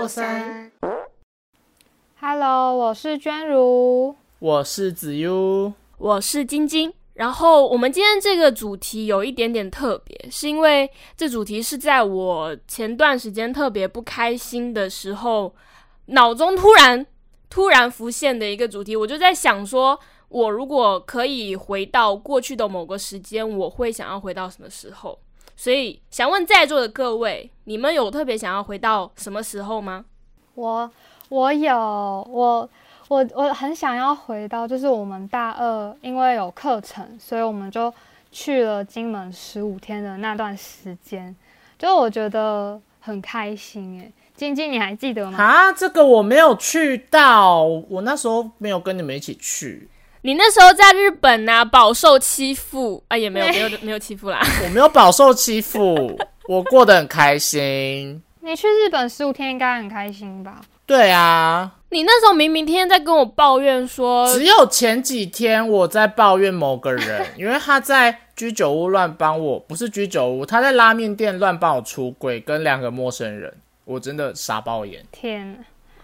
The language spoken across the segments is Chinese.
过山。Hello，我是娟如。我是子悠，我是晶晶。然后我们今天这个主题有一点点特别，是因为这主题是在我前段时间特别不开心的时候，脑中突然突然浮现的一个主题。我就在想说，我如果可以回到过去的某个时间，我会想要回到什么时候？所以想问在座的各位，你们有特别想要回到什么时候吗？我我有我我我很想要回到，就是我们大二因为有课程，所以我们就去了金门十五天的那段时间，就我觉得很开心诶。晶晶，你还记得吗？啊，这个我没有去到，我那时候没有跟你们一起去，你那时候在日本呐、饱受欺负啊，也没有没有 没有欺负啦。我没有饱受欺负，我过得很开心。你去日本十五天应该很开心吧？对啊，你那时候明明天天在跟我抱怨说，只有前几天我在抱怨某个人，因为他在居酒屋乱帮我，不是居酒屋，他在拉面店乱帮我出轨，跟两个陌生人，我真的傻爆眼。天哪，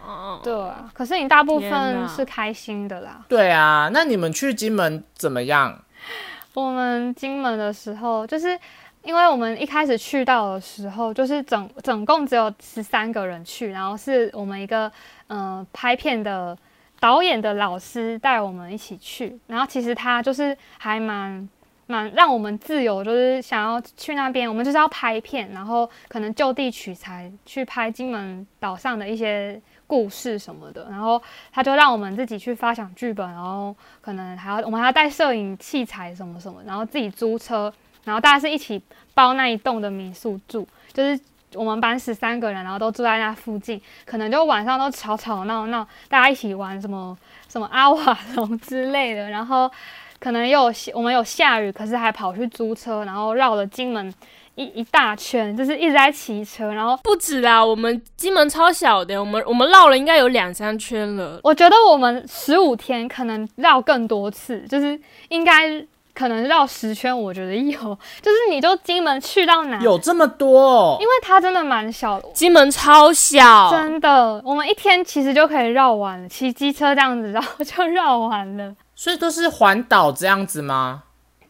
哦，对啊，可是你大部分是开心的啦。对啊，那你们去金门怎么样？我们金门的时候，就是因为我们一开始去到的时候，就是总总共只有十三个人去，然后是我们一个嗯、呃拍片的导演的老师带我们一起去，然后其实他就是还蛮。蛮让我们自由，就是想要去那边，我们就是要拍片，然后可能就地取材去拍金门岛上的一些故事什么的，然后他就让我们自己去发想剧本，然后可能还要我们还要带摄影器材什么什么，然后自己租车，然后大家是一起包那一栋的民宿住，就是我们班十三个人，然后都住在那附近，可能就晚上都吵吵闹闹，大家一起玩什么什么阿瓦隆之类的，然后可能有我们有下雨，可是还跑去租车，然后绕了金门一一大圈，就是一直在骑车，然后不止啦，我们金门超小的，我们我们绕了应该有两三圈了。我觉得我们十五天可能绕更多次，就是应该可能绕十圈，我觉得有，就是你就金门去到哪，有这么多、哦因？为它真的蛮小的，金门超小，真的，我们一天其实就可以绕完了，骑机车这样子绕就绕完了。所以都是环岛这样子吗？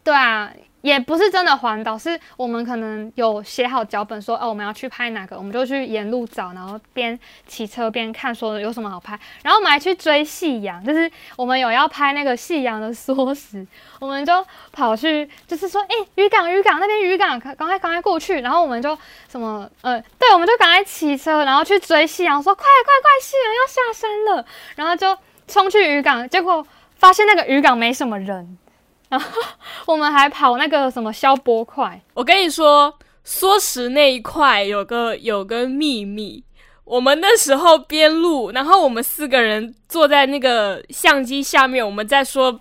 对啊，也不是真的环岛，是我们可能有写好脚本说，哦，我们要去拍哪个，我们就去沿路找，然后边骑车边看说有什么好拍，然后我们还去追夕阳，就是我们有要拍那个夕阳的缩时，我们就跑去，就是说，哎、渔港渔港那边渔港，赶赶快赶快过去，然后我们就什么，呃，对，我们就赶快骑车，然后去追夕阳，说快快快，夕阳要下山了，然后就冲去渔港，结果发现那个渔港没什么人。然 后我们还跑那个什么消波块，我跟你说，缩时那一块有个有个秘密。我们那时候边录，然后我们四个人坐在那个相机下面，我们在说，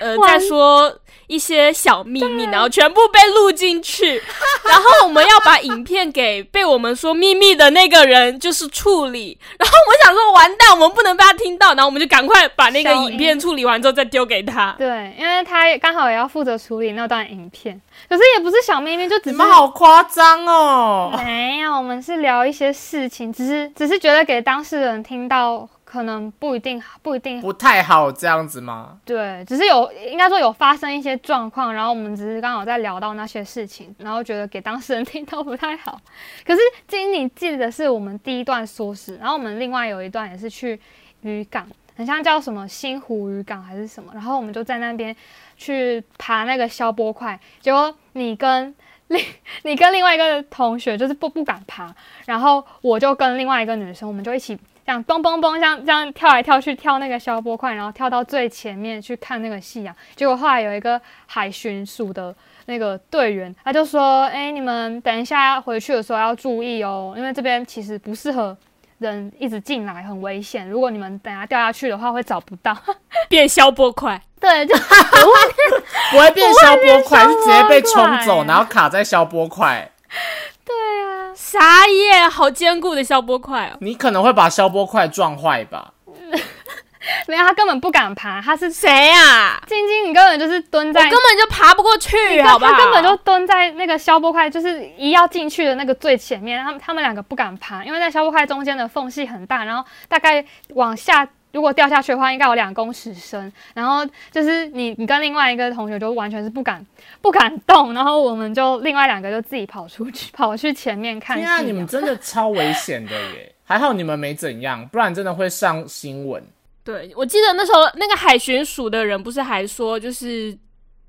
呃，在说一些小秘密，然后全部被录进去。然后我们要把影片给被我们说秘密的那个人就是处理。然后我想说，完蛋，我们不能被他听到，然后我们就赶快把那个影片处理完之后再丢给他。对，因为他刚好也要负责处理那段影片，可是也不是小秘密，就只是你们好夸张哦！没有，我们是聊一些事情，只是只是觉得给当事人听到可能不一定不一定不太好这样子吗？对，只是有应该说有发生一些状况，然后我们只是刚好在聊到那些事情，然后觉得给当事人听到不太好。可是经你记得是我们第一段说史，然后我们另外有一段也是去渔港，很像叫什么新湖渔港还是什么，然后我们就在那边去爬那个消波块，结果你跟另 你跟另外一个同学就是不不敢爬，然后我就跟另外一个女生，我们就一起这样蹦蹦蹦，像这样跳来跳去跳那个消波块，然后跳到最前面去看那个夕阳。结果后来有一个海巡署的那个队员，他就说：“哎、你们等一下回去的时候要注意哦，因为这边其实不适合。”人一直进来很危险，如果你们等下掉下去的话，会找不到。变消波块，对，就不会变消波块，是直接被冲走，然后卡在消波块。对啊，傻眼，好坚固的消波块哦。你可能会把消波块撞坏吧？没有，他根本不敢爬，他是谁呀？晶晶，你根本就是蹲在，根本就爬不过去，好不好？他根本就蹲在那个消波块，就是一要进去的那个最前面。他们他们两个不敢爬，因为在消波块中间的缝隙很大，然后大概往下。如果掉下去的话，应该有两公尺深。然后就是你，你跟另外一个同学就完全是不敢不敢动。然后我们就另外两个就自己跑出去，跑去前面看。天啊，你们真的超危险的耶！还好你们没怎样，不然真的会上新闻。对，我记得那时候那个海巡署的人不是还说，就是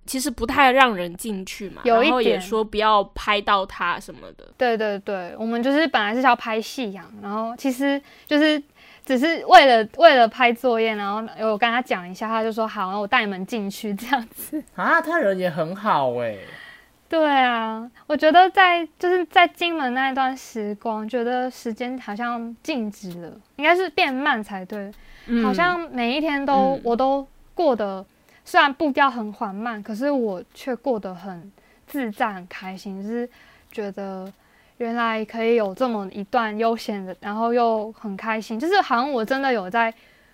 其实不太让人进去嘛，有一点说不要拍到他什么的。对对对，我们就是本来是要拍夕阳，然后其实就是。只是为了为了拍作业，然后我跟他讲一下，他就说好，我带你们进去这样子 啊。他人也很好哎。对啊，我觉得在就是在金门那一段时光，觉得时间好像静止了，应该是变慢才对。好像每一天都我都过得，虽然步调很缓慢，可是我却过得很自在、很开心，就是觉得。原来可以有这么一段悠闲的，然后又很开心，就是好像我真的有在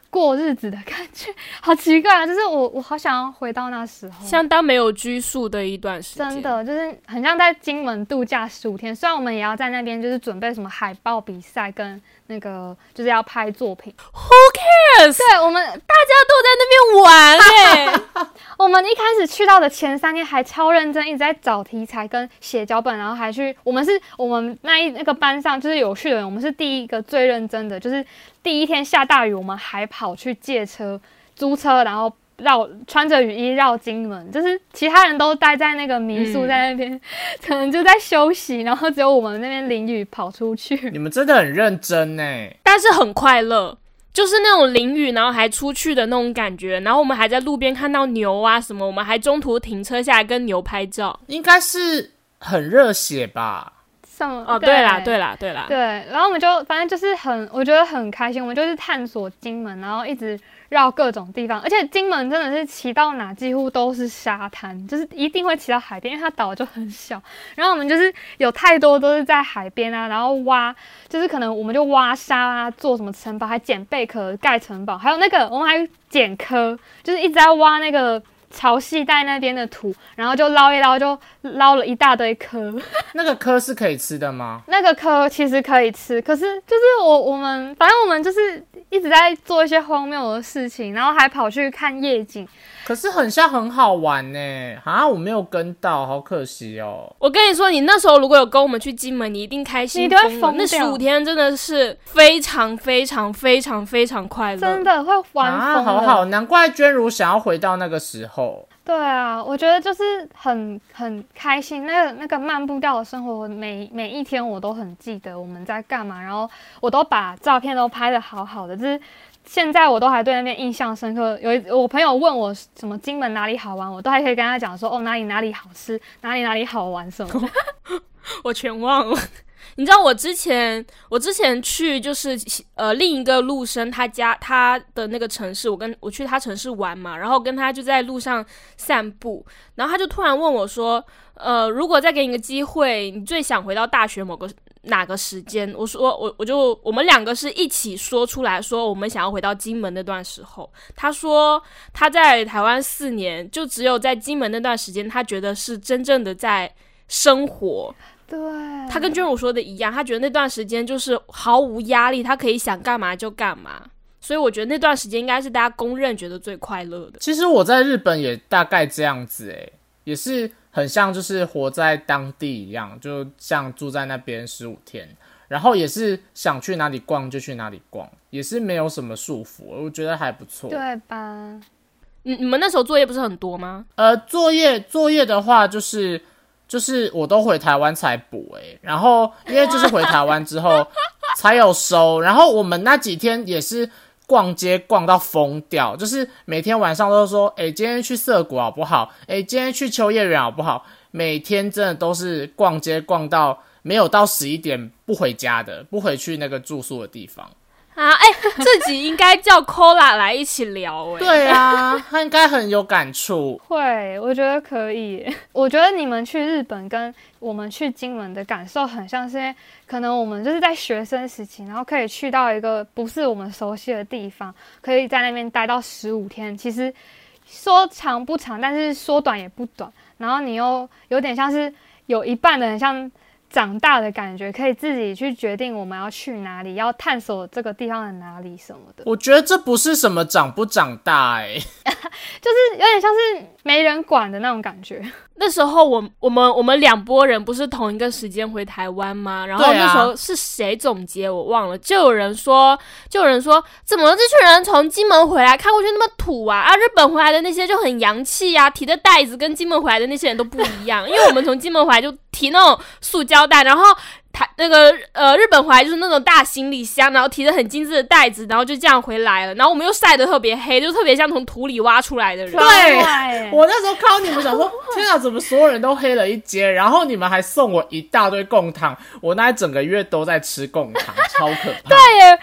过日子的感觉，好奇怪啊！就是我我好想要回到那时候，相当没有拘束的一段时间，真的就是很像在金门度假十五天。虽然我们也要在那边就是准备什么海报比赛跟。那个就是要拍作品，Who 对我们大家都在那边玩 哎。我们一开始去到的前三天还超认真，一直在找题材跟写脚本，然后还去我们是我们那一那个班上就是有趣的人，我们是第一个最认真的，就是第一天下大雨，我们还跑去借车租车，然后。绕穿着雨衣绕金门，就是其他人都待在那个民宿，在那边 可能就在休息，然后只有我们那边淋雨跑出去。你们真的很认真呢，但是很快乐，就是那种淋雨然后还出去的那种感觉。然后我们还在路边看到牛啊什么，我们还中途停车下来跟牛拍照，应该是很热血吧？什么？哦，对啦，对啦，对啦，对。然后我们就反正就是很，我觉得很开心，我们就是探索金门，然后一直。绕各种地方，而且金门真的是骑到哪几乎都是沙滩，就是一定会骑到海边，因为它岛就很小。然后我们就是有太多都是在海边啊，然后挖，就是可能我们就挖沙啊，做什么城堡，还捡贝壳盖城堡，还有那个我们还捡壳，就是一直在挖那个。潮汐带那边的土，然后就捞一捞，就捞了一大堆壳。那个壳是可以吃的吗？那个壳其实可以吃，可是就是我我们反正我们就是一直在做一些荒谬的事情，然后还跑去看夜景。可是很像很好玩呢，啊，我没有跟到，好可惜哦。我跟你说，你那时候如果有跟我们去金门，你一定开心疯了。那十五天真的是非常非常非常非常快乐，真的会玩疯好好，难怪娟如想要回到那个时候。对啊，我觉得就是很很开心，那个那个慢步调的生活，每每一天我都很记得我们在干嘛，然后我都把照片都拍的好好的，就是。现在我都还对那边印象深刻。有一我朋友问我什么金门哪里好玩，我都还可以跟他讲说哦哪里哪里好吃，哪里哪里好玩什么的。我全忘了。你知道我之前我之前去就是呃另一个陆生他家他的那个城市，我跟我去他城市玩嘛，然后跟他就在路上散步，然后他就突然问我说，呃如果再给你个机会，你最想回到大学某个？哪个时间？我说我我就我们两个是一起说出来说我们想要回到金门那段时候。他说他在台湾四年，就只有在金门那段时间，他觉得是真正的在生活。对，他跟娟如说的一样，他觉得那段时间就是毫无压力，他可以想干嘛就干嘛。所以我觉得那段时间应该是大家公认觉得最快乐的。其实我在日本也大概这样子，诶，也是。很像就是活在当地一样，就像住在那边十五天，然后也是想去哪里逛就去哪里逛，也是没有什么束缚，我觉得还不错，对吧？你你们那时候作业不是很多吗？呃，作业作业的话，就是就是我都回台湾才补诶，然后因为就是回台湾之后才有收，然后我们那几天也是。逛街逛到疯掉，就是每天晚上都说：“哎，今天去涩谷好不好？哎，今天去秋叶原好不好？”每天真的都是逛街逛到没有到十一点不回家的，不回去那个住宿的地方。啊，哎、这集应该叫 Cola 来一起聊、哎，对啊，他应该很有感触。会，我觉得可以。我觉得你们去日本跟我们去金门的感受很像是，因为可能我们就是在学生时期，然后可以去到一个不是我们熟悉的地方，可以在那边待到十五天。其实说长不长，但是说短也不短。然后你又有点像是有一半的很像长大的感觉，可以自己去决定我们要去哪里，要探索这个地方的哪里什么的。我觉得这不是什么长不长大、哎，就是有点像是没人管的那种感觉。那时候我我们我们两拨人不是同一个时间回台湾吗？然后那时候是谁总结我忘了，就有人说，就有人说，怎么这群人从金门回来看过去那么土啊？啊，日本回来的那些就很洋气呀、提的袋子跟金门回来的那些人都不一样，因为我们从金门回来就提那种塑胶袋，然后。台那个呃，日本回来就是那种大行李箱，然后提着很精致的袋子，然后就这样回来了。然后我们又晒得特别黑，就特别像从土里挖出来的人。对我那时候看到你们想说，天啊，怎么所有人都黑了一截？然后你们还送我一大堆贡糖，我那一整个月都在吃贡糖，超可怕。对耶，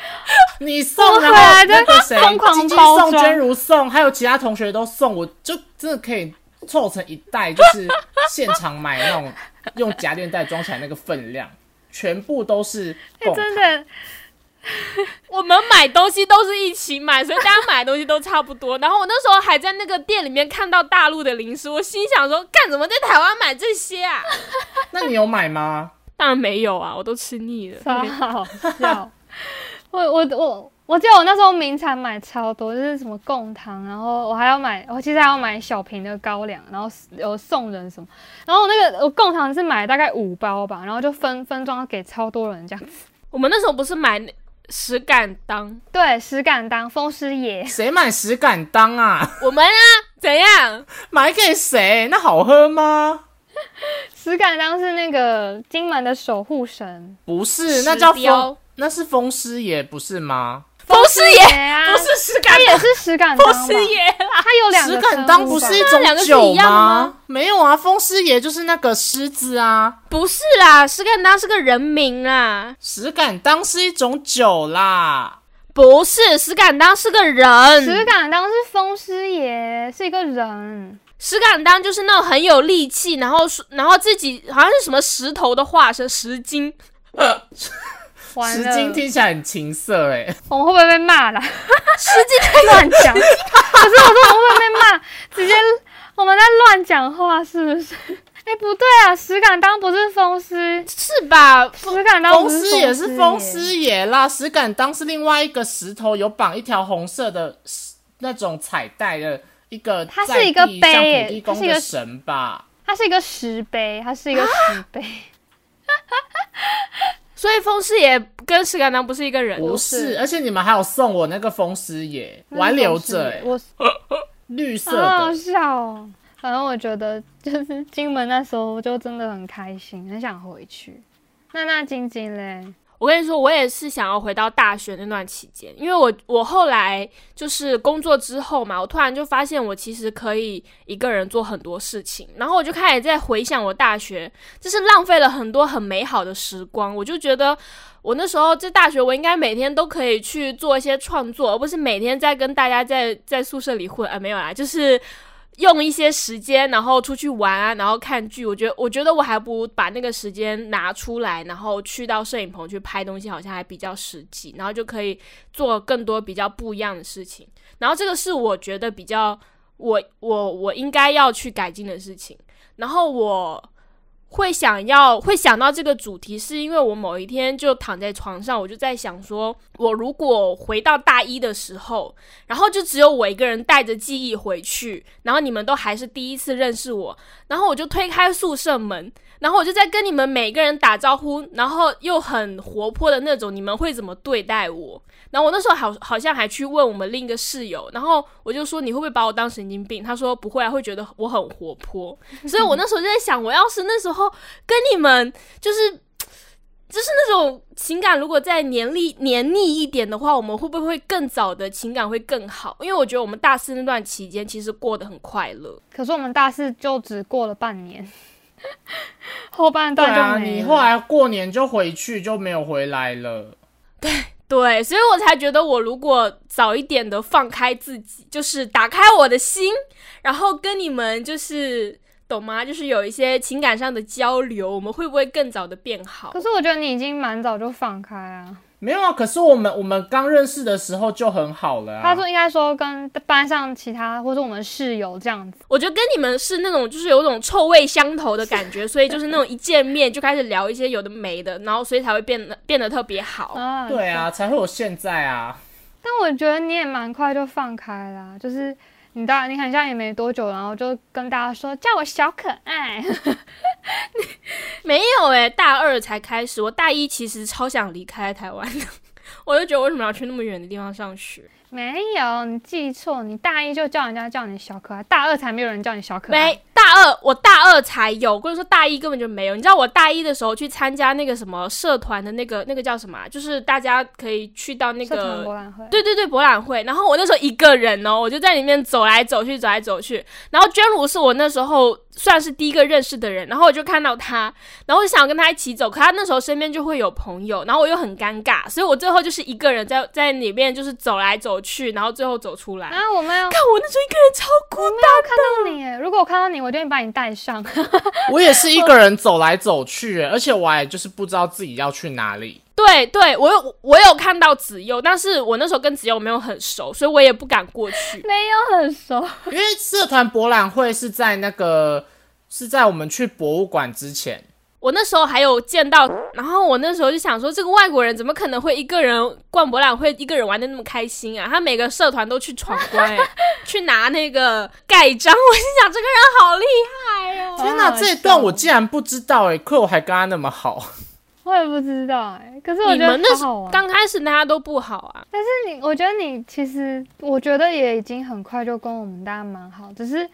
你送，然后我回来就那个谁，疯狂晶晶送，娟如送，还有其他同学都送，我就真的可以凑成一袋，就是现场买那种用夹链袋装起来那个分量，全部都是。真的，我们买东西都是一起买，所以大家买的东西都差不多。然后我那时候还在那个店里面看到大陆的零食，我心想说，干什么在台湾买这些啊？那你有买吗？当然没有啊，我都吃腻了。超 好笑。我我我我记得我那时候名产买超多，就是什么贡糖，然后我还要买，我其实还要买小瓶的高粱，然后有送人什么，然后我那个我贡糖是买大概五包吧，然后就分分装给超多人这样子。我们那时候不是买石敢当，对，石敢当风师爷，谁买石敢当啊？我们啊怎样？买给谁？那好喝吗？石敢当是那个金门的守护神，不是，那叫风，那是风师爷，不是吗？风师爷啊，不是石敢当，他也是石敢当吧？风师爷啦。他有两个石敢当不是一种酒一样的吗没有啊，风师爷就是那个狮子啊，不是啦，石敢当是个人名啊，石敢当是一种酒啦。不是石敢当是个人石，敢当是风师爷，是一个人。石敢当就是那种很有力气，然后说然后自己好像是什么石头的化身，石精。完 了，石金听起来很情色哎、我们会不会被骂啦？石精乱讲。可是我说我们会不会被骂？直接我们在乱讲话是不是？哎、不对啊，石敢当不是风师，是吧？石敢当风不是师也是风师师爷啦，石敢当是另外一个石头，有绑一条红色的那种彩带的一个它是一个碑像耶土地公它是一个的神吧？它是一个石碑，它是一个石碑。所以风师爷跟石敢当不是一个人，不是，而且你们还有送我那个风师爷，我还留着欸、我 绿色好好的。笑哦。反正我觉得就是金门那时候就真的很开心，很想回去。那那晶晶嘞？我跟你说，我也是想要回到大学那段期间，因为我我后来就是工作之后嘛，我突然就发现我其实可以一个人做很多事情，然后我就开始在回想我大学，就是浪费了很多很美好的时光，我就觉得我那时候在大学，我应该每天都可以去做一些创作，而不是每天在跟大家在在宿舍里混啊，没有啦，就是。用一些时间，然后出去玩啊，然后看剧。我觉得，我觉得我还不如把那个时间拿出来，然后去到摄影棚去拍东西，好像还比较实际，然后就可以做更多比较不一样的事情。然后这个是我觉得比较我我我应该要去改进的事情。然后我会想要会想到这个主题，是因为我某一天就躺在床上，我就在想说，我如果回到大一的时候，然后就只有我一个人带着记忆回去，然后你们都还是第一次认识我，然后我就推开宿舍门，然后我就在跟你们每个人打招呼，然后又很活泼的那种，你们会怎么对待我？然后我那时候好好像还去问我们另一个室友，然后我就说你会不会把我当神经病？他说不会啊，会觉得我很活泼。所以我那时候就在想，我要是那时候跟你们就是就是那种情感，如果再黏腻黏腻一点的话，我们会不会更早的情感会更好？因为我觉得我们大四那段期间其实过得很快乐。可是我们大四就只过了半年，后半对啊，段就没了。你后来过年就回去就没有回来了。对，对所以我才觉得，我如果早一点的放开自己，就是打开我的心，然后跟你们就是懂吗？就是有一些情感上的交流，我们会不会更早的变好可？是我觉得你已经蛮早就放开啊。没有啊，可是我们我们刚认识的时候就很好了、啊。他说应该说跟班上其他或者我们室友这样子。我觉得跟你们是那种就是有种臭味相投的感觉，所以就是那种一见面就开始聊一些有的没的，然后所以才会变得变得特别好。啊，对啊，才会有现在啊。但我觉得你也蛮快就放开啦，就是你大你好像也没多久，然后就跟大家说叫我小可爱。没有诶、大二才开始，我大一其实超想离开台湾的，我就觉得为什么要去那么远的地方上学？没有，你记错，你大一就叫人家叫你小可爱，大二才没有人叫你小可爱。没，大二我大二才有，或者说大一根本就没有。你知道我大一的时候去参加那个什么社团的那个那个叫什么啊、就是大家可以去到那个博个。览会。对对对，博览会。然后我那时候一个人哦，我就在里面走来走去，走来走去。然后娟如是我那时候算是第一个认识的人，然后我就看到他，然后我就想跟他一起走，可他那时候身边就会有朋友，然后我又很尴尬，所以我最后就是一个人在在里面就是走来走去，然后最后走出来。啊，我没有，看我那时候一个人超孤单的看到你耶。如果我看到你，我就会把你带上。我也是一个人走来走去，而且我还就是不知道自己要去哪里。对对，我有我有看到子佑，但是我那时候跟子佑没有很熟，所以我也不敢过去。没有很熟，因为社团博览会是在那个是在我们去博物馆之前，我那时候还有见到，然后我那时候就想说，这个外国人怎么可能会一个人逛博览会，一个人玩的那么开心啊？他每个社团都去闯关、欸，去拿那个盖章。我心想，这个人好厉害哦！天哪，这一段我竟然不知道哎，亏我还跟他那么好。我也不知道哎。可是我觉得好好玩。刚开始大家都不好啊，但是你，我觉得你其实，我觉得也已经很快就跟我们大家蛮好，只是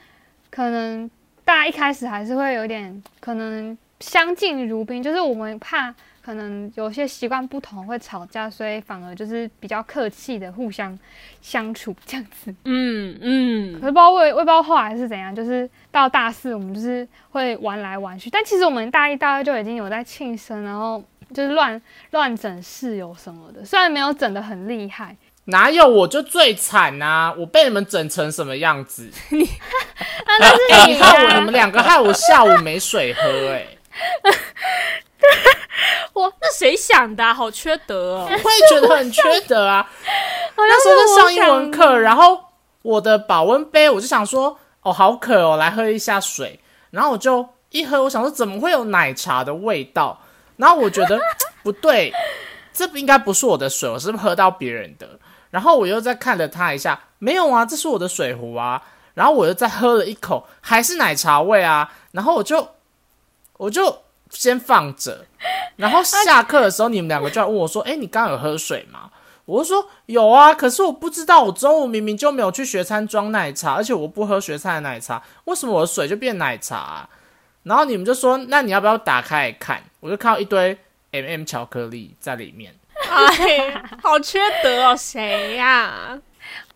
可能大家一开始还是会有点可能相敬如宾，就是我们怕可能有些习惯不同会吵架，所以反而就是比较客气的互相相处这样子。嗯嗯可，是不知道我也我也不知道后来是怎样，就是到大四我们就是会玩来玩去，但其实我们大一大二就已经有在庆生，然后就是乱乱整室友什么的，虽然没有整的很厉害。哪有我就最惨呐、我被你们整成什么样子？你你害我，啊你们两个害我下午没水喝、哎，那谁想的、啊？好缺德哦！我也觉得很缺德啊。那时候在上英文课，然后我的保温杯，我就想说，哦，好渴哦，来喝一下水。然后我就一喝，我想说怎么会有奶茶的味道？然后我觉得不对，这不应该不是我的水，我是不是喝到别人的？然后我又再看了他一下，没有啊，这是我的水壶啊。然后我又再喝了一口，还是奶茶味啊。然后我就我就先放着，然后下课的时候，你们两个就来问我说：“哎、你刚刚有喝水吗？”我就说有啊，可是我不知道，我中午明明就没有去学餐装奶茶，而且我不喝学餐的奶茶，为什么我的水就变奶茶啊、然后你们就说，那你要不要打开来看？我就看到一堆 M、m 巧克力在里面。哎，好缺德哦！谁呀、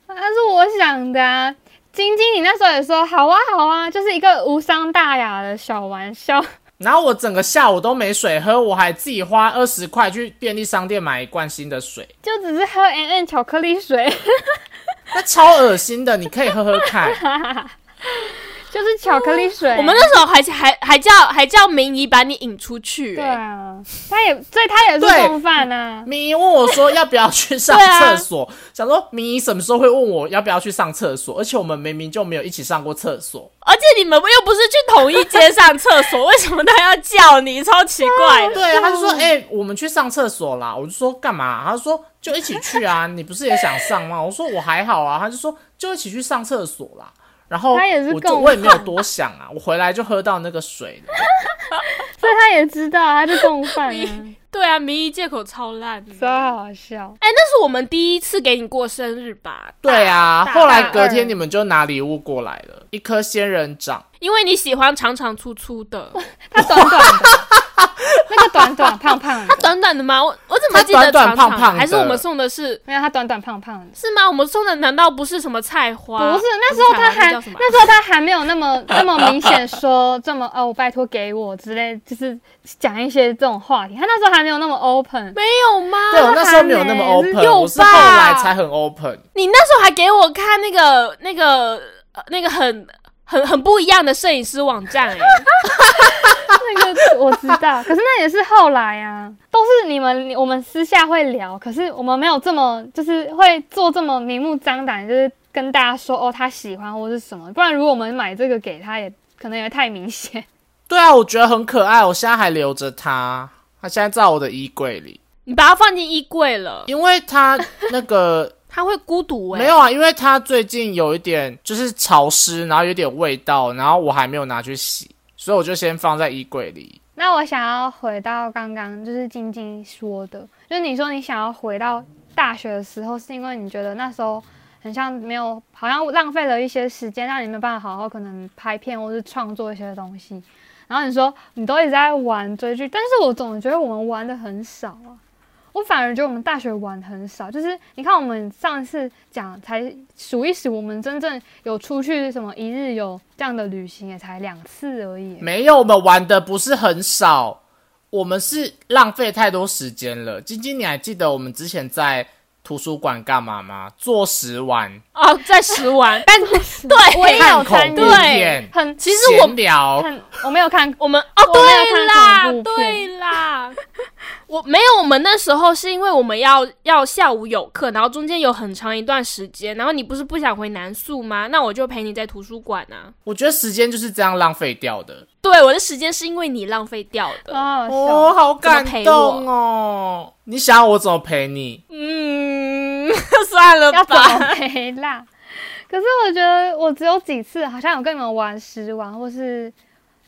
那是我想的啊。晶晶，你那时候也说好啊好啊，就是一个无伤大雅的小玩笑。然后我整个下午都没水喝，我还自己花二十块去便利商店买一罐新的水，就只是喝 N N 巧克力水，那超恶心的，你可以喝喝看。就是巧克力水。我们那时候还还还叫还叫明仪把你引出去、对哎啊，他也所以他也是对共犯啊。明姨问我说要不要去上 厕所，想说明姨什么时候会问我要不要去上厕所？而且我们明明就没有一起上过厕所。而且你们又不是去同一间上厕所，为什么他要叫你？超奇怪的。对，他就说：“哎、我们去上厕所啦。”我就说：“干嘛？”他说：“就一起去啊，你不是也想上吗？”我说：“我还好啊。”他就说：“就一起去上厕所啦。”然后他也是我就共我也没有多想啊，我回来就喝到那个水了。所以他也知道，他就共犯啊，对啊，明仪借口超烂的。超好笑。哎、那是我们第一次给你过生日吧？对啊，后来隔天你们就拿礼物过来了，一颗仙人掌。因为你喜欢长长粗粗的，他短短的，那个短短胖胖他，短短的吗？我我怎么记得短短长长的胖胖还是我们送的是没有他短短胖胖的。是吗？我们送的难道不是什么菜花？不是，那时候他还那时候他还没有那么 那么明显说这么哦，拜托给我之类，就是讲一些这种话题。他那时候还没有那么 open，没有吗？对我那时候没有那么 open，有我是后来才很 open。你那时候还给我看那个那个呃那个很很很不一样的摄影师网站哎、那个我知道，可是那也是后来啊，都是你们我们私下会聊，可是我们没有这么就是会做这么明目张胆，就是跟大家说哦他喜欢或是什么，不然如果我们买这个给他也可能也太明显。对啊，我觉得很可爱，我现在还留着它，它现在在我的衣柜里，你把它放进衣柜了，因为它那个它会孤独哎、没有啊，因为它最近有一点就是潮湿，然后有点味道，然后我还没有拿去洗，所以我就先放在衣柜里。那我想要回到刚刚就是晶晶说的，就是你说你想要回到大学的时候，是因为你觉得那时候很像没有，好像浪费了一些时间，让你没有办法好好可能拍片或是创作一些东西。然后你说你都一直在玩追剧，但是我总觉得我们玩的很少啊。我反而觉得我们大学玩很少，就是你看我们上次讲才数一数，我们真正有出去什么一日游这样的旅行也才两次而已。没有，我们玩的不是很少，我们是浪费太多时间了。晶晶，你还记得我们之前在图书馆干嘛吗？做食玩，哦，在食玩，但 对我也有看参与恐怖片，很其实我闲聊。看，我没有看，我们哦，对啦对啦，我没有。我们那时候是因为我们要要下午有课，然后中间有很长一段时间，然后你不是不想回南宿吗？那我就陪你在图书馆啊。我觉得时间就是这样浪费掉的。对，我的时间是因为你浪费掉的。哦，好感动哦！你想要我怎么陪你？嗯，算了要怎吧。么陪啦？可是我觉得我只有几次好像有跟你们玩食玩，或是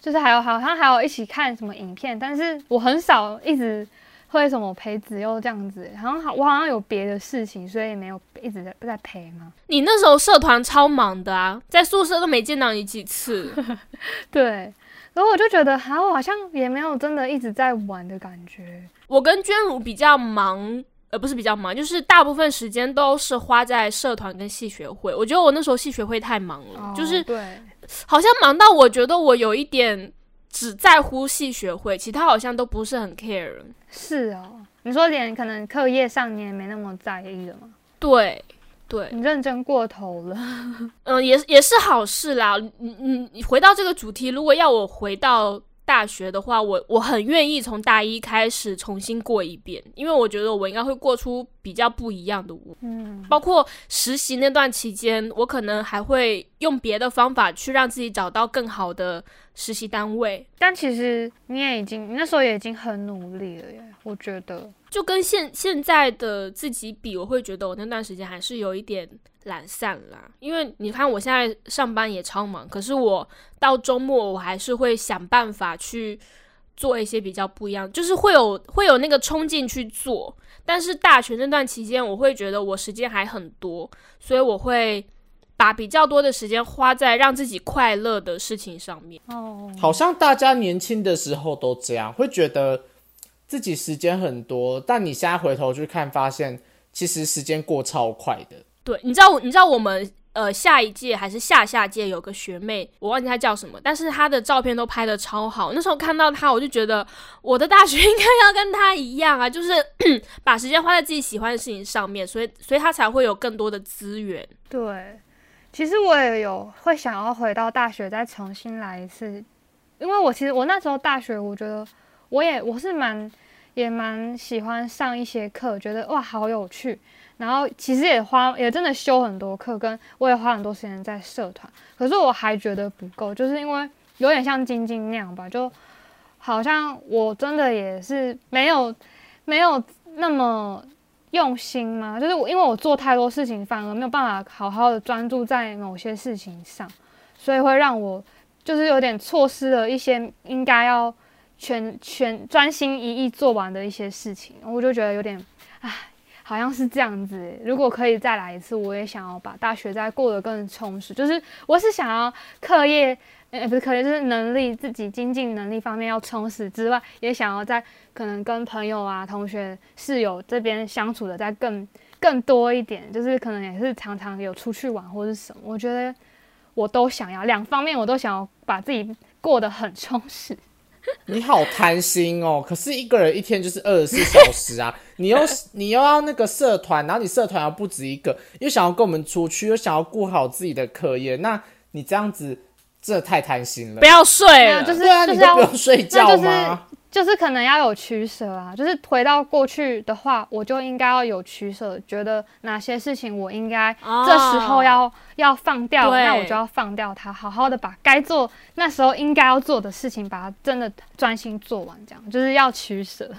就是还有好像还有一起看什么影片，但是我很少一直会什么陪子悠这样子，好像好我好像有别的事情，所以没有一直在在陪嘛。你那时候社团超忙的啊，在宿舍都没见到你几次。对，然后我就觉得，好，我好像也没有真的一直在玩的感觉。我跟娟如比较忙，呃，不是比较忙，就是大部分时间都是花在社团跟系学会。我觉得我那时候系学会太忙了，就是哦对，好像忙到我觉得我有一点只在乎系学会，其他好像都不是很 care。是哦。你说连可能课业上你也没那么在意了吗？对对，你认真过头了。嗯，也也是好事啦。你你你回到这个主题，如果要我回到大学的话，我我很愿意从大一开始重新过一遍，因为我觉得我应该会过出比较不一样的我。嗯，包括实习那段期间，我可能还会用别的方法去让自己找到更好的实习单位。但其实你也已经，那时候也已经很努力了耶，我觉得。就跟现现在的自己比，我会觉得我那段时间还是有一点懒散啦。因为你看，我现在上班也超忙，可是我到周末我还是会想办法去做一些比较不一样，就是会有会有那个冲劲去做。但是大学那段期间，我会觉得我时间还很多，所以我会把比较多的时间花在让自己快乐的事情上面。哦，好像大家年轻的时候都这样，会觉得自己时间很多，但你现在回头去看，发现其实时间过超快的。对，你知道，你知道我们呃下一届还是下下届有个学妹，我忘记她叫什么，但是她的照片都拍的超好。那时候看到她，我就觉得我的大学 应该要跟她一样啊，就是 把时间花在自己喜欢的事情上面，所以所以她才会有更多的资源。对，其实我也有会想要回到大学再重新来一次，因为我其实我那时候大学，我觉得我也我是蛮也蛮喜欢上一些课，觉得哇好有趣。然后其实也花也真的修很多课，跟我也花很多时间在社团，可是我还觉得不够，就是因为有点像晶晶那样吧，就好像我真的也是没有没有那么用心吗？就是因为我做太多事情，反而没有办法好好的专注在某些事情上，所以会让我就是有点错失了一些应该要全全专心一意做完的一些事情，我就觉得有点，唉，好像是这样子。如果可以再来一次，我也想要把大学再过得更充实。就是我是想要课业，呃，不是课业，就是能力自己精进能力方面要充实之外，也想要在可能跟朋友啊、同学、室友这边相处的再更更多一点，就是可能也是常常有出去玩或是什么，我觉得我都想要两方面，我都想要把自己过得很充实。你好贪心哦！可是一个人一天就是二十四小时啊，你又 你又要那个社团，然后你社团又不止一个，又想要跟我们出去，又想要顾好自己的课业，那你这样子真的太贪心了。不要睡了，就是对啊，就是要你都不用睡觉吗？就是可能要有取舍啊，就是回到过去的话，我就应该要有取舍，觉得哪些事情我应该哦。这时候要、要放掉，那我就要放掉它，好好的把该做那时候应该要做的事情，把它真的专心做完，这样就是要取舍。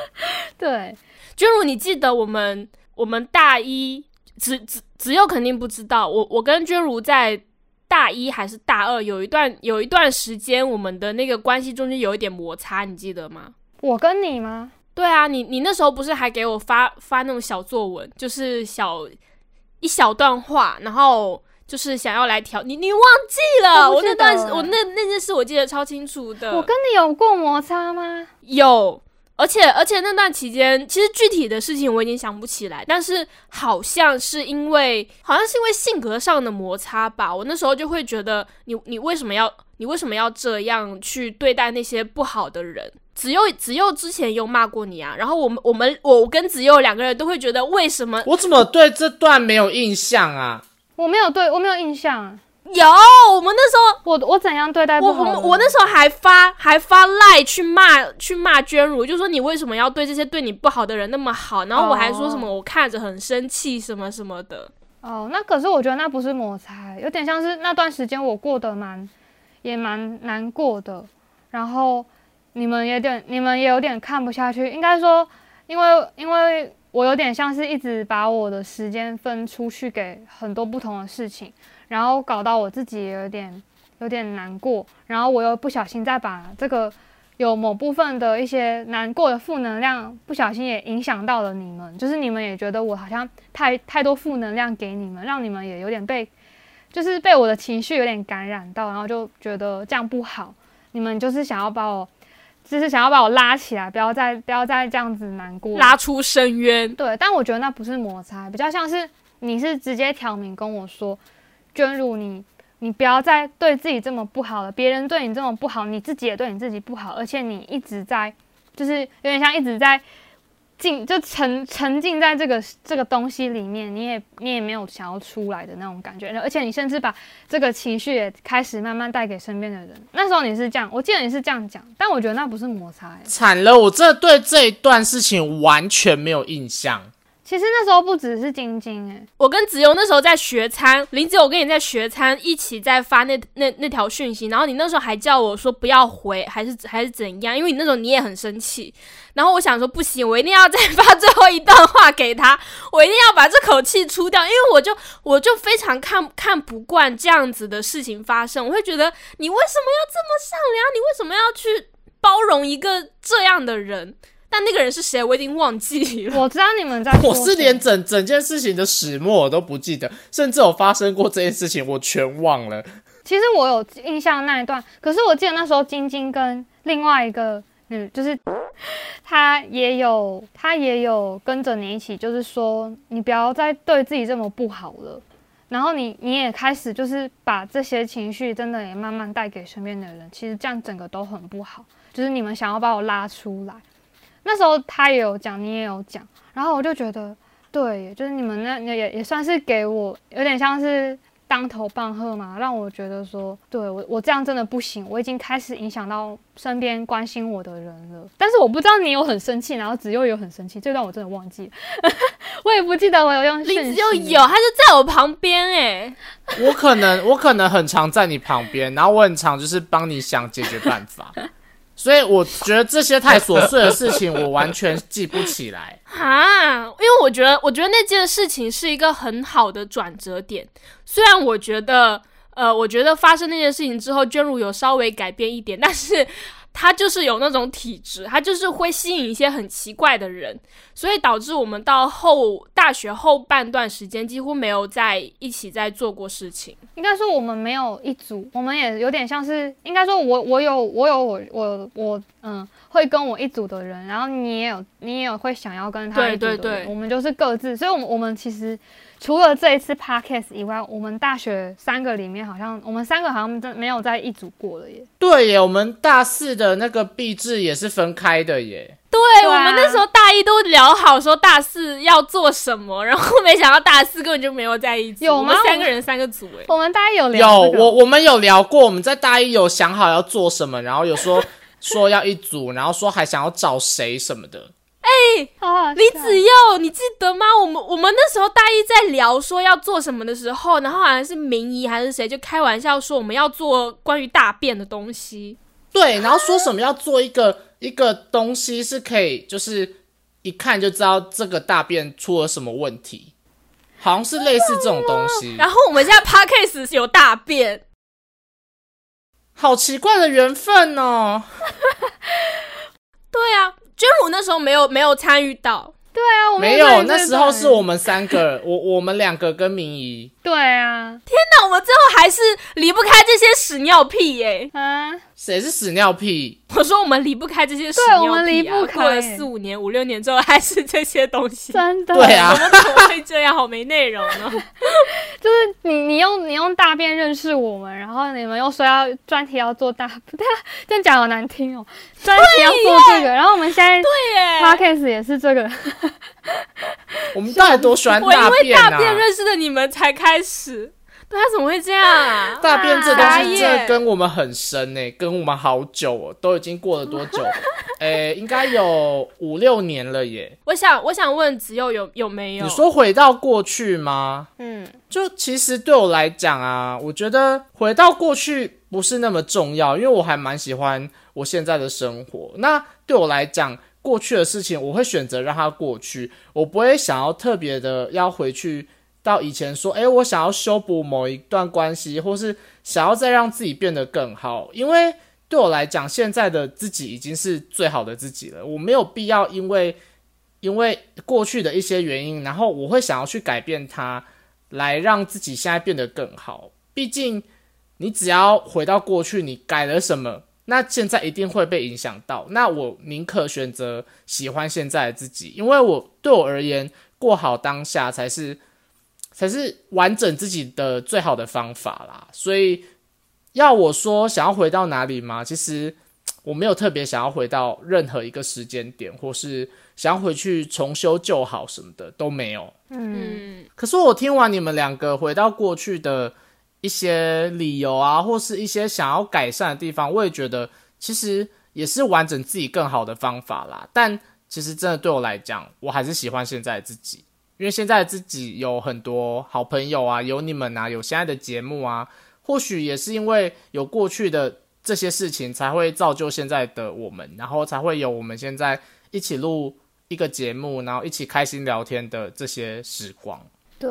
对，君如，你记得我们我们大一只只只有肯定不知道，我我跟君如在大一还是大二有一段有一段时间，我们的那个关系中间有一点摩擦，你记得吗？我跟你吗？对啊，你你那时候不是还给我发发那种小作文，就是小一小段话，然后就是想要来调你，你忘记了？我那段我那那件事我记得超清楚的。我跟你有过摩擦吗？有，而且而且那段期间，其实具体的事情我已经想不起来，但是好像是因为好像是因为性格上的摩擦吧。我那时候就会觉得你你为什么要你为什么要这样去对待那些不好的人？子佑子佑之前有骂过你啊，然后我们我们我跟子佑两个人都会觉得为什么我怎么对这段没有印象啊？我没有对我没有印象啊，有我们那时候我我怎样对待我我我那时候还发还发赖去骂去骂娟如，就说你为什么要对这些对你不好的人那么好？然后我还说什么我看着很生气什么什么的。哦，那可是我觉得那不是摩擦，有点像是那段时间我过得蛮也蛮难过的，然后你们也点你们也有点看不下去，应该说，因为因为我有点像是一直把我的时间分出去给很多不同的事情，然后搞到我自己也有点有点难过，然后我又不小心再把这个有某部分的一些难过的负能量，不小心也影响到了你们，就是你们也觉得我好像太太多负能量给你们，让你们也有点被，就是被我的情绪有点感染到，然后就觉得这样不好，你们就是想要把我，就是想要把我拉起来，不要再不要再这样子难过，拉出深渊，对，但我觉得那不是摩擦，比较像是你是直接挑明跟我说，娟如你你不要再对自己这么不好了，别人对你这么不好，你自己也对你自己不好，而且你一直在，就是有点像一直在浸，就沉沉浸在这个这个东西里面，你也你也没有想要出来的那种感觉，而且你甚至把这个情绪也开始慢慢带给身边的人。那时候你是这样，我记得你是这样讲，但我觉得那不是摩擦、欸，惨了，我真的对这一段事情完全没有印象。其实那时候不只是晶晶、欸，我跟子由那时候在学餐，林子由我跟你在学餐一起在发那那那条讯息，然后你那时候还叫我说不要回，还是还是怎样？因为你那时候你也很生气，然后我想说不行，我一定要再发最后一段话给他，我一定要把这口气出掉，因为我就我就非常看看不惯这样子的事情发生，我会觉得你为什么要这么善良？你为什么要去包容一个这样的人？但那个人是谁，我已经忘记了。我知道你们在 我是连整整件事情的始末我都不记得，甚至有发生过这件事情，我全忘了。其实我有印象那一段，可是我记得那时候晶晶跟另外一个女，就是 她也有，她也有跟着你一起，就是说你不要再对自己这么不好了。然后你你也开始就是把这些情绪真的也慢慢带给身边的人，其实这样整个都很不好。就是你们想要把我拉出来，那时候他也有讲，你也有讲，然后我就觉得，对，就是你们那也也也算是给我有点像是当头棒喝嘛，让我觉得说，对我我这样真的不行，我已经开始影响到身边关心我的人了。但是我不知道你有很生气，然后子悠有很生气，这段我真的忘记了，我也不记得我有用讯林子息又有，他就在我旁边哎、我可能我可能很常在你旁边，然后我很常就是帮你想解决办法，所以我觉得这些太琐碎的事情我完全记不起来。哈，因为我觉得，我觉得那件事情是一个很好的转折点。虽然我觉得，呃，我觉得发生那件事情之后，娟如有稍微改变一点，但是他就是有那种体质，他就是会吸引一些很奇怪的人，所以导致我们到后大学后半段时间几乎没有在一起在做过事情。应该说我们没有一组，我们也有点像是，应该说我我有我有我我我嗯，会跟我一组的人，然后你也有你也有会想要跟他对一组的人，对对。我们就是各自，所以我们我们其实除了这一次 podcast 以外，我们大学三个里面好像我们三个好像真没有在一组过了耶。对耶，我们大四的那个毕制也是分开的耶。对、对啊我们那时候大一都聊好说大四要做什么，然后没想到大四根本就没有在一起。有吗我们三个人三个组哎、我们大一有有聊、这个我我们有聊过，我们在大一有想好要做什么，然后有说 说要一组，然后说还想要找谁什么的。李子佑，你记得吗？我们我们那时候大一在聊说要做什么的时候，然后好像是明仪还是谁就开玩笑说我们要做关于大便的东西。对，然后说什么要做一个一个东西是可以，就是一看就知道这个大便出了什么问题，好像是类似这种东西。然后我们现在 podcast 有大便，好奇怪的缘分哦。对啊，娟如那时候没有没有参与到，对啊，我们没有，那时候是我们三个，我我们两个跟明仪。对啊天哪我们最后还是离不开这些屎尿屁耶、啊，谁是屎尿屁？我说我们离不开这些屎对尿屁、啊，我们离不开过了四五年、五六年之后还是这些东西。真的对啊我们怎么会这样？好没内容呢。就是你你用你用大便认识我们，然后你们又说要专题要做大，不对啊，这样讲好难听哦。专题要做这个，然后我们现在 podcast 也是这个，我们到底多喜欢我因为便啊？大便认识的你们才开始。对他怎么会这样啊？大便这东傻西真的跟我们很深呢、跟我们好久哦，都已经过了多久？诶、应该有五六年了耶。我想，我想问子佑有有没有？你说回到过去吗？嗯，就其实对我来讲啊，我觉得回到过去不是那么重要，因为我还蛮喜欢我现在的生活。那对我来讲，过去的事情我会选择让它过去，我不会想要特别的要回去到以前说，诶，我想要修补某一段关系，或是想要再让自己变得更好，因为对我来讲，现在的自己已经是最好的自己了，我没有必要因为因为过去的一些原因，然后我会想要去改变它。来让自己现在变得更好。毕竟，你只要回到过去，你改了什么，那现在一定会被影响到。那我宁可选择喜欢现在的自己，因为我对我而言，过好当下才是才是完整自己的最好的方法啦。所以，要我说想要回到哪里吗？其实我没有特别想要回到任何一个时间点，或是想要回去重修旧好什么的都没有。嗯，可是我听完你们两个回到过去的一些理由啊，或是一些想要改善的地方，我也觉得其实也是完整自己更好的方法啦。但其实真的对我来讲，我还是喜欢现在的自己，因为现在的自己有很多好朋友啊，有你们啊，有现在的节目啊，或许也是因为有过去的这些事情，才会造就现在的我们，然后才会有我们现在一起录一个节目，然后一起开心聊天的这些时光。对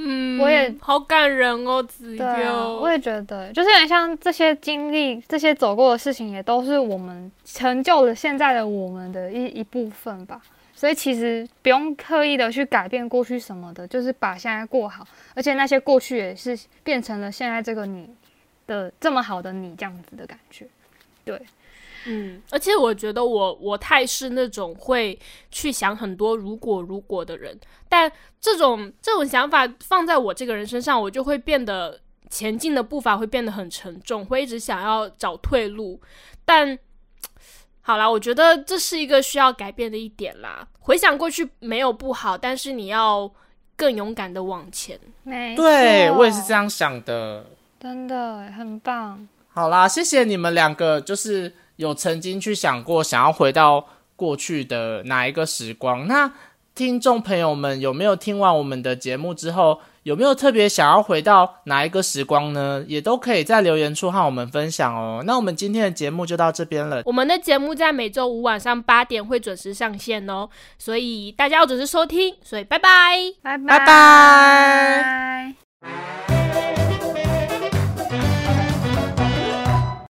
嗯，我也好感人哦，子对啊，我也觉得，就是有点像这些经历、这些走过的事情，也都是我们成就了现在的我们的一一部分吧。所以其实不用刻意的去改变过去什么的，就是把现在过好，而且那些过去也是变成了现在这个你的这么好的你这样子的感觉。对，嗯，而且我觉得我我太是那种会去想很多如果如果的人，但这种这种想法放在我这个人身上，我就会变得前进的步伐会变得很沉重，会一直想要找退路。但好啦，我觉得这是一个需要改变的一点啦。回想过去没有不好，但是你要更勇敢的往前。没对我也是这，样想的。真的很棒。好啦，谢谢你们两个，就是有曾经去想过想要回到过去的哪一个时光。那听众朋友们有没有听完我们的节目之后，有没有特别想要回到哪一个时光呢？也都可以在留言处和我们分享哦。那我们今天的节目就到这边了。我们的节目在每周五晚上八点会准时上线哦，所以大家要准时收听。所以拜拜。拜拜拜拜。